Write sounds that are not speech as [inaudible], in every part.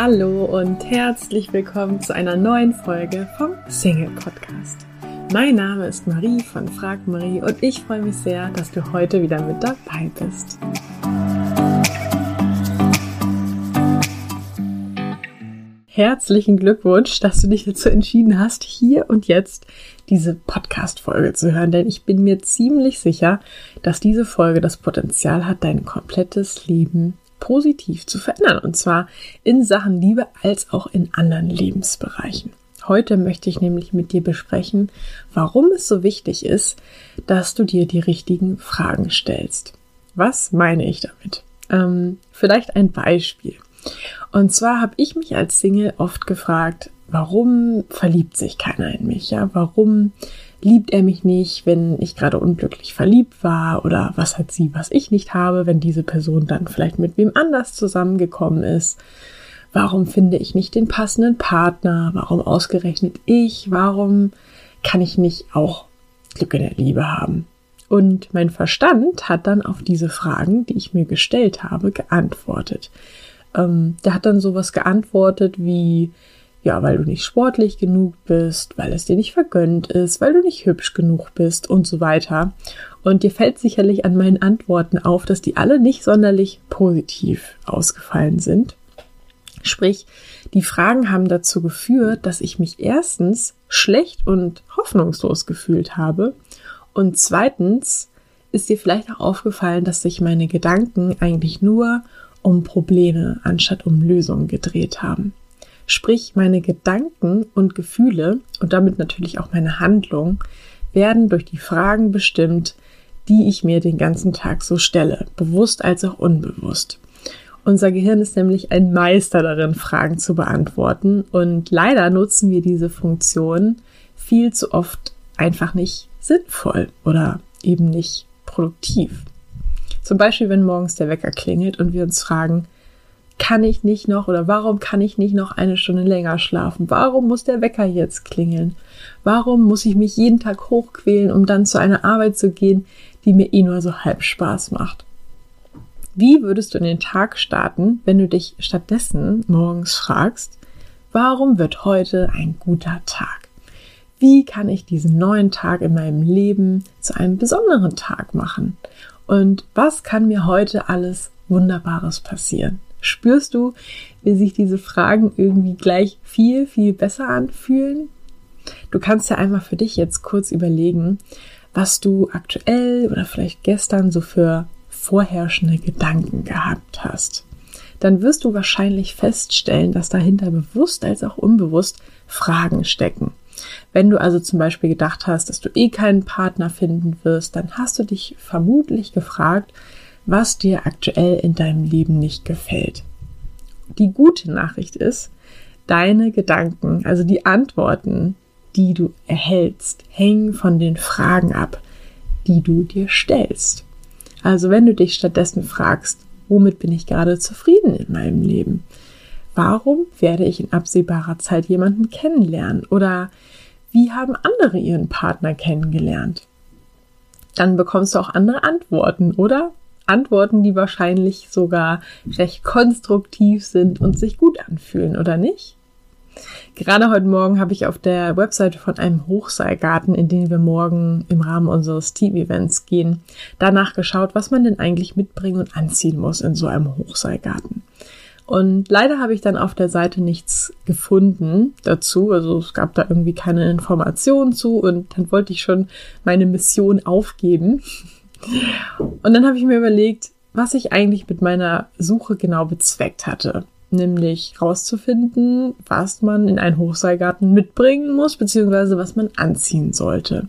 Hallo und herzlich willkommen zu einer neuen Folge vom Single Podcast. Mein Name ist Marie von Frag Marie und ich freue mich sehr, dass du heute wieder mit dabei bist. Herzlichen Glückwunsch, dass du dich dazu entschieden hast, hier und jetzt diese Podcast-Folge zu hören, denn ich bin mir ziemlich sicher, dass diese Folge das Potenzial hat, dein komplettes Leben positiv zu verändern. Und zwar in Sachen Liebe als auch in anderen Lebensbereichen. Heute möchte ich nämlich mit dir besprechen, warum es so wichtig ist, dass du dir die richtigen Fragen stellst. Was meine ich damit? Ähm, vielleicht ein Beispiel. Und zwar habe ich mich als Single oft gefragt, warum verliebt sich keiner in mich? Ja, warum liebt er mich nicht, wenn ich gerade unglücklich verliebt war? Oder was hat sie, was ich nicht habe, wenn diese Person dann vielleicht mit wem anders zusammengekommen ist? Warum finde ich nicht den passenden Partner? Warum ausgerechnet ich? Warum kann ich nicht auch Glück in der Liebe haben? Und mein Verstand hat dann auf diese Fragen, die ich mir gestellt habe, geantwortet. Ähm, der hat dann sowas geantwortet wie, ja, weil du nicht sportlich genug bist, weil es dir nicht vergönnt ist, weil du nicht hübsch genug bist und so weiter. Und dir fällt sicherlich an meinen Antworten auf, dass die alle nicht sonderlich positiv ausgefallen sind. Sprich, die Fragen haben dazu geführt, dass ich mich erstens schlecht und hoffnungslos gefühlt habe und zweitens ist dir vielleicht auch aufgefallen, dass sich meine Gedanken eigentlich nur um Probleme anstatt um Lösungen gedreht haben. Sprich, meine Gedanken und Gefühle und damit natürlich auch meine Handlung werden durch die Fragen bestimmt, die ich mir den ganzen Tag so stelle, bewusst als auch unbewusst. Unser Gehirn ist nämlich ein Meister darin, Fragen zu beantworten und leider nutzen wir diese Funktion viel zu oft einfach nicht sinnvoll oder eben nicht produktiv. Zum Beispiel, wenn morgens der Wecker klingelt und wir uns fragen, kann ich nicht noch oder warum kann ich nicht noch eine Stunde länger schlafen? Warum muss der Wecker jetzt klingeln? Warum muss ich mich jeden Tag hochquälen, um dann zu einer Arbeit zu gehen, die mir eh nur so halb Spaß macht? Wie würdest du in den Tag starten, wenn du dich stattdessen morgens fragst, warum wird heute ein guter Tag? Wie kann ich diesen neuen Tag in meinem Leben zu einem besonderen Tag machen? Und was kann mir heute alles Wunderbares passieren? Spürst du, wie sich diese Fragen irgendwie gleich viel, viel besser anfühlen? Du kannst ja einmal für dich jetzt kurz überlegen, was du aktuell oder vielleicht gestern so für vorherrschende Gedanken gehabt hast. Dann wirst du wahrscheinlich feststellen, dass dahinter bewusst als auch unbewusst Fragen stecken. Wenn du also zum Beispiel gedacht hast, dass du eh keinen Partner finden wirst, dann hast du dich vermutlich gefragt, was dir aktuell in deinem Leben nicht gefällt. Die gute Nachricht ist, deine Gedanken, also die Antworten, die du erhältst, hängen von den Fragen ab, die du dir stellst. Also wenn du dich stattdessen fragst, womit bin ich gerade zufrieden in meinem Leben? Warum werde ich in absehbarer Zeit jemanden kennenlernen? Oder wie haben andere ihren Partner kennengelernt? Dann bekommst du auch andere Antworten, oder? Antworten, die wahrscheinlich sogar recht konstruktiv sind und sich gut anfühlen, oder nicht? Gerade heute Morgen habe ich auf der Webseite von einem Hochseilgarten, in den wir morgen im Rahmen unseres Team-Events gehen, danach geschaut, was man denn eigentlich mitbringen und anziehen muss in so einem Hochseilgarten. Und leider habe ich dann auf der Seite nichts gefunden dazu. Also es gab da irgendwie keine Informationen zu und dann wollte ich schon meine Mission aufgeben und dann habe ich mir überlegt, was ich eigentlich mit meiner Suche genau bezweckt hatte. Nämlich rauszufinden, was man in einen Hochseilgarten mitbringen muss, beziehungsweise was man anziehen sollte.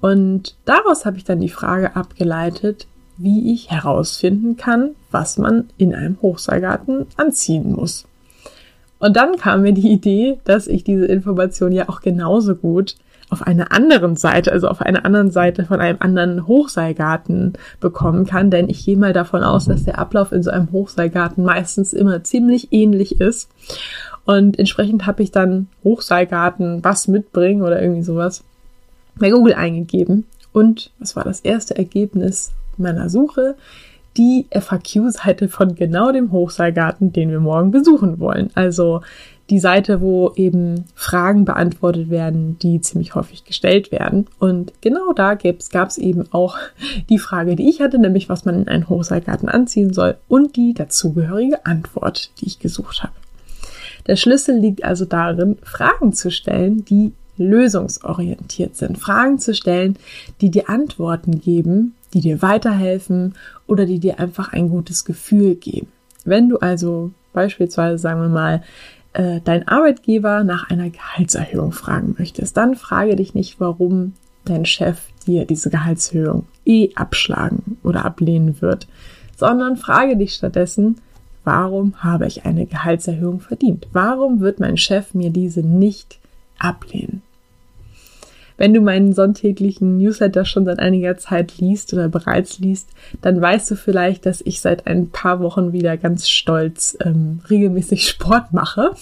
Und daraus habe ich dann die Frage abgeleitet, wie ich herausfinden kann, was man in einem Hochseilgarten anziehen muss. Und dann kam mir die Idee, dass ich diese Information ja auch genauso gut auf einer anderen Seite, also auf einer anderen Seite von einem anderen Hochseilgarten bekommen kann, denn ich gehe mal davon aus, dass der Ablauf in so einem Hochseilgarten meistens immer ziemlich ähnlich ist. Und entsprechend habe ich dann Hochseilgarten, was mitbringen oder irgendwie sowas bei Google eingegeben. Und was war das erste Ergebnis meiner Suche? die FAQ-Seite von genau dem Hochseilgarten, den wir morgen besuchen wollen. Also die Seite, wo eben Fragen beantwortet werden, die ziemlich häufig gestellt werden. Und genau da gab es eben auch [laughs] die Frage, die ich hatte, nämlich was man in einen Hochseilgarten anziehen soll und die dazugehörige Antwort, die ich gesucht habe. Der Schlüssel liegt also darin, Fragen zu stellen, die lösungsorientiert sind. Fragen zu stellen, die dir Antworten geben, die dir weiterhelfen oder die dir einfach ein gutes Gefühl geben. Wenn du also beispielsweise, sagen wir mal, äh, dein Arbeitgeber nach einer Gehaltserhöhung fragen möchtest, dann frage dich nicht, warum dein Chef dir diese Gehaltserhöhung eh abschlagen oder ablehnen wird, sondern frage dich stattdessen, warum habe ich eine Gehaltserhöhung verdient? Warum wird mein Chef mir diese nicht ablehnen? Wenn du meinen sonntäglichen Newsletter schon seit einiger Zeit liest oder bereits liest, dann weißt du vielleicht, dass ich seit ein paar Wochen wieder ganz stolz ähm, regelmäßig Sport mache.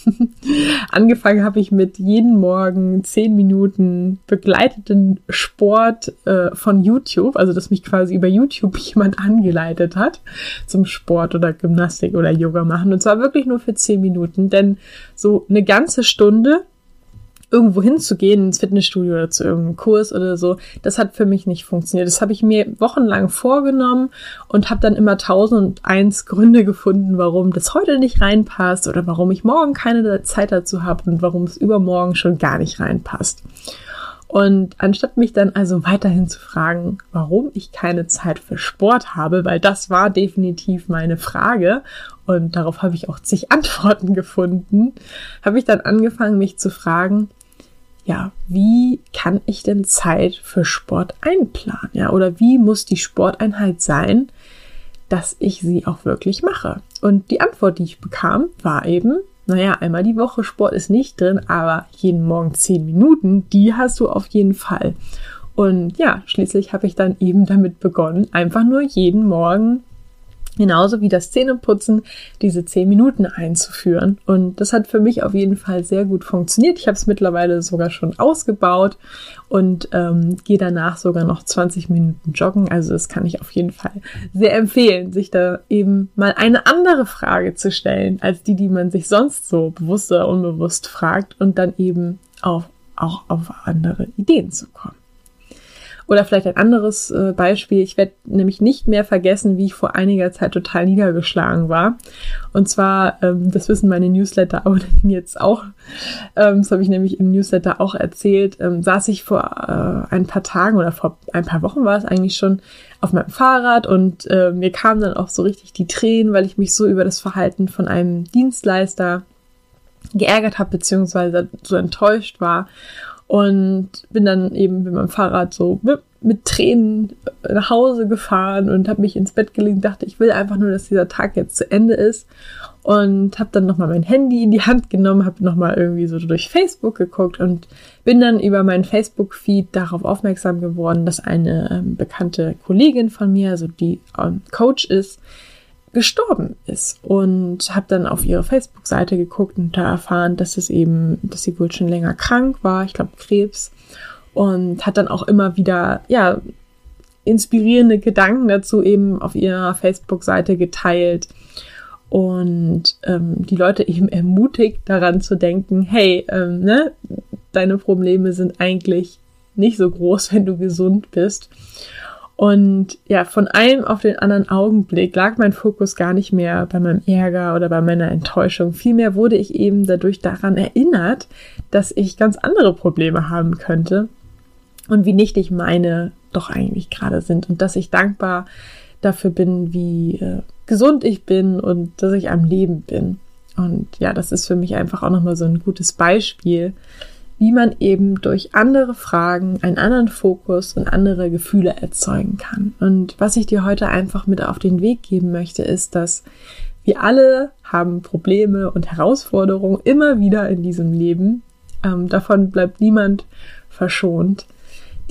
[laughs] Angefangen habe ich mit jeden Morgen zehn Minuten begleiteten Sport äh, von YouTube, also dass mich quasi über YouTube [laughs] jemand angeleitet hat zum Sport oder Gymnastik oder Yoga machen. Und zwar wirklich nur für zehn Minuten, denn so eine ganze Stunde irgendwo hinzugehen, ins Fitnessstudio oder zu irgendeinem Kurs oder so, das hat für mich nicht funktioniert. Das habe ich mir wochenlang vorgenommen und habe dann immer tausend und eins Gründe gefunden, warum das heute nicht reinpasst oder warum ich morgen keine Zeit dazu habe und warum es übermorgen schon gar nicht reinpasst. Und anstatt mich dann also weiterhin zu fragen, warum ich keine Zeit für Sport habe, weil das war definitiv meine Frage und darauf habe ich auch zig [laughs] Antworten gefunden, habe ich dann angefangen, mich zu fragen, ja, wie kann ich denn Zeit für Sport einplanen? Ja, oder wie muss die Sporteinheit sein, dass ich sie auch wirklich mache? Und die Antwort, die ich bekam, war eben, naja, einmal die Woche Sport ist nicht drin, aber jeden Morgen zehn Minuten, die hast du auf jeden Fall. Und ja, schließlich habe ich dann eben damit begonnen, einfach nur jeden Morgen genauso wie das Zähneputzen, diese zehn Minuten einzuführen. Und das hat für mich auf jeden Fall sehr gut funktioniert. Ich habe es mittlerweile sogar schon ausgebaut und ähm, gehe danach sogar noch 20 Minuten joggen. Also das kann ich auf jeden Fall sehr empfehlen, sich da eben mal eine andere Frage zu stellen, als die, die man sich sonst so bewusst oder unbewusst fragt und dann eben auch, auch auf andere Ideen zu kommen. Oder vielleicht ein anderes äh, Beispiel. Ich werde nämlich nicht mehr vergessen, wie ich vor einiger Zeit total niedergeschlagen war. Und zwar, ähm, das wissen meine Newsletter-Abonnenten [laughs] jetzt auch, ähm, das habe ich nämlich im Newsletter auch erzählt, ähm, saß ich vor äh, ein paar Tagen oder vor ein paar Wochen war es eigentlich schon auf meinem Fahrrad und äh, mir kamen dann auch so richtig die Tränen, weil ich mich so über das Verhalten von einem Dienstleister geärgert habe, beziehungsweise so enttäuscht war und bin dann eben mit meinem Fahrrad so mit, Tränen nach Hause gefahren und habe mich ins Bett gelegt und dachte, ich will einfach nur, dass dieser Tag jetzt zu Ende ist. Und habe dann nochmal mein Handy in die Hand genommen, habe nochmal irgendwie so durch Facebook geguckt und bin dann über meinen Facebook-Feed darauf aufmerksam geworden, dass eine ähm, bekannte Kollegin von mir, also die ähm, Coach ist, gestorben ist. Und habe dann auf ihre Facebook-Seite geguckt und da erfahren, dass es eben, dass sie wohl schon länger krank war, ich glaube Krebs. Und hat dann auch immer wieder ja inspirierende Gedanken dazu eben auf ihrer Facebook-Seite geteilt. Und ähm, die Leute eben ermutigt daran zu denken, hey, ähm, ne, deine Probleme sind eigentlich nicht so groß, wenn du gesund bist. Und ja, von einem auf den anderen Augenblick lag mein Fokus gar nicht mehr bei meinem Ärger oder bei meiner Enttäuschung. Vielmehr wurde ich eben dadurch daran erinnert, dass ich ganz andere Probleme haben könnte und wie nichtig meine doch eigentlich gerade sind und dass ich dankbar dafür bin, wie äh, gesund ich bin und dass ich am Leben bin. Und ja, das ist für mich einfach auch nochmal so ein gutes Beispiel, wie man eben durch andere Fragen einen anderen Fokus und andere Gefühle erzeugen kann. Und was ich dir heute einfach mit auf den Weg geben möchte, ist, dass wir alle haben Probleme und Herausforderungen immer wieder in diesem Leben. Ähm, davon bleibt niemand verschont.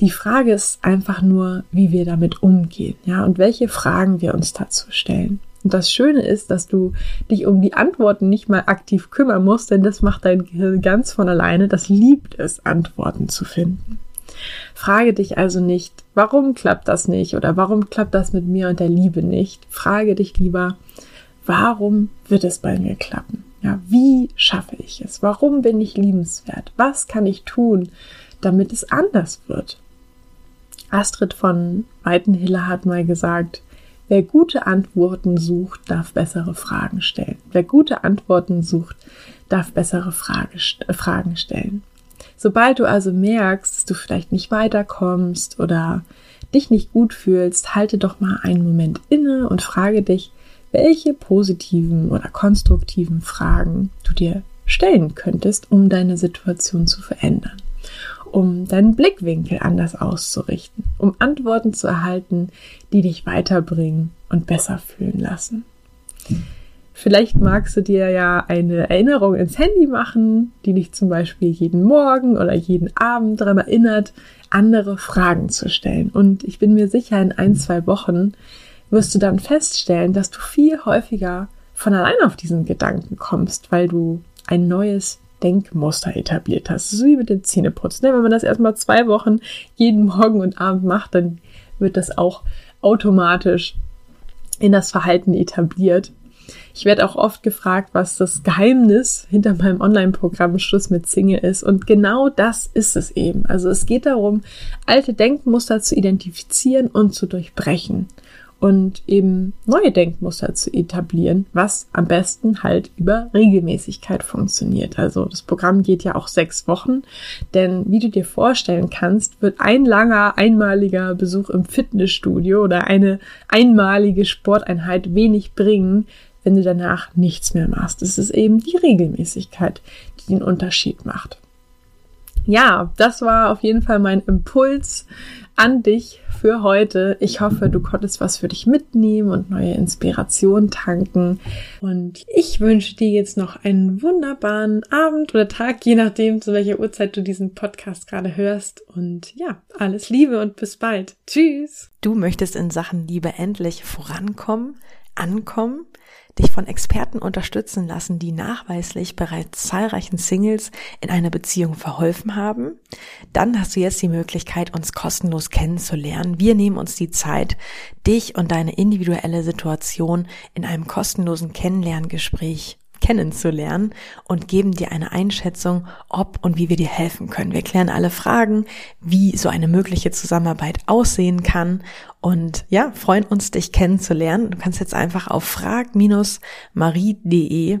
Die Frage ist einfach nur, wie wir damit umgehen, ja, und welche Fragen wir uns dazu stellen. Und das Schöne ist, dass du dich um die Antworten nicht mal aktiv kümmern musst, denn das macht dein Gehirn ganz von alleine. Das liebt es, Antworten zu finden. Frage dich also nicht, warum klappt das nicht oder warum klappt das mit mir und der Liebe nicht. Frage dich lieber, warum wird es bei mir klappen? Ja, wie schaffe ich es? Warum bin ich liebenswert? Was kann ich tun, damit es anders wird? Astrid von Weitenhiller hat mal gesagt, wer gute Antworten sucht, darf bessere Fragen stellen. Wer gute Antworten sucht, darf bessere Frage, äh, Fragen stellen. Sobald du also merkst, dass du vielleicht nicht weiterkommst oder dich nicht gut fühlst, halte doch mal einen Moment inne und frage dich, welche positiven oder konstruktiven Fragen du dir stellen könntest, um deine Situation zu verändern, um deinen Blickwinkel anders auszurichten, um Antworten zu erhalten, die dich weiterbringen und besser fühlen lassen. Vielleicht magst du dir ja eine Erinnerung ins Handy machen, die dich zum Beispiel jeden Morgen oder jeden Abend daran erinnert, andere Fragen zu stellen. Und ich bin mir sicher, in ein, zwei Wochen wirst du dann feststellen, dass du viel häufiger von allein auf diesen Gedanken kommst, weil du ein neues Denkmuster etabliert hast. So wie mit dem Zähneputzen. Wenn man das erstmal zwei Wochen jeden Morgen und Abend macht, dann wird das auch automatisch in das Verhalten etabliert. Ich werde auch oft gefragt, was das Geheimnis hinter meinem Online-Programm Schluss mit Single ist. Und genau das ist es eben. Also es geht darum, alte Denkmuster zu identifizieren und zu durchbrechen und eben neue Denkmuster zu etablieren, was am besten halt über Regelmäßigkeit funktioniert. Also das Programm geht ja auch sechs Wochen, denn wie du dir vorstellen kannst, wird ein langer, einmaliger Besuch im Fitnessstudio oder eine einmalige Sporteinheit wenig bringen, wenn du danach nichts mehr machst. Es ist eben die Regelmäßigkeit, die den Unterschied macht. Ja, das war auf jeden Fall mein Impuls an dich für heute. Ich hoffe, du konntest was für dich mitnehmen und neue Inspiration tanken. Und ich wünsche dir jetzt noch einen wunderbaren Abend oder Tag, je nachdem, zu welcher Uhrzeit du diesen Podcast gerade hörst. Und ja, alles Liebe und bis bald. Tschüss. Du möchtest in Sachen Liebe endlich vorankommen, ankommen? dich von Experten unterstützen lassen, die nachweislich bereits zahlreichen Singles in einer Beziehung verholfen haben, dann hast du jetzt die Möglichkeit, uns kostenlos kennenzulernen. Wir nehmen uns die Zeit, dich und deine individuelle Situation in einem kostenlosen Kennenlerngespräch kennenzulernen und geben dir eine Einschätzung, ob und wie wir dir helfen können. Wir klären alle Fragen, wie so eine mögliche Zusammenarbeit aussehen kann und ja, freuen uns, dich kennenzulernen. Du kannst jetzt einfach auf frag-marie.de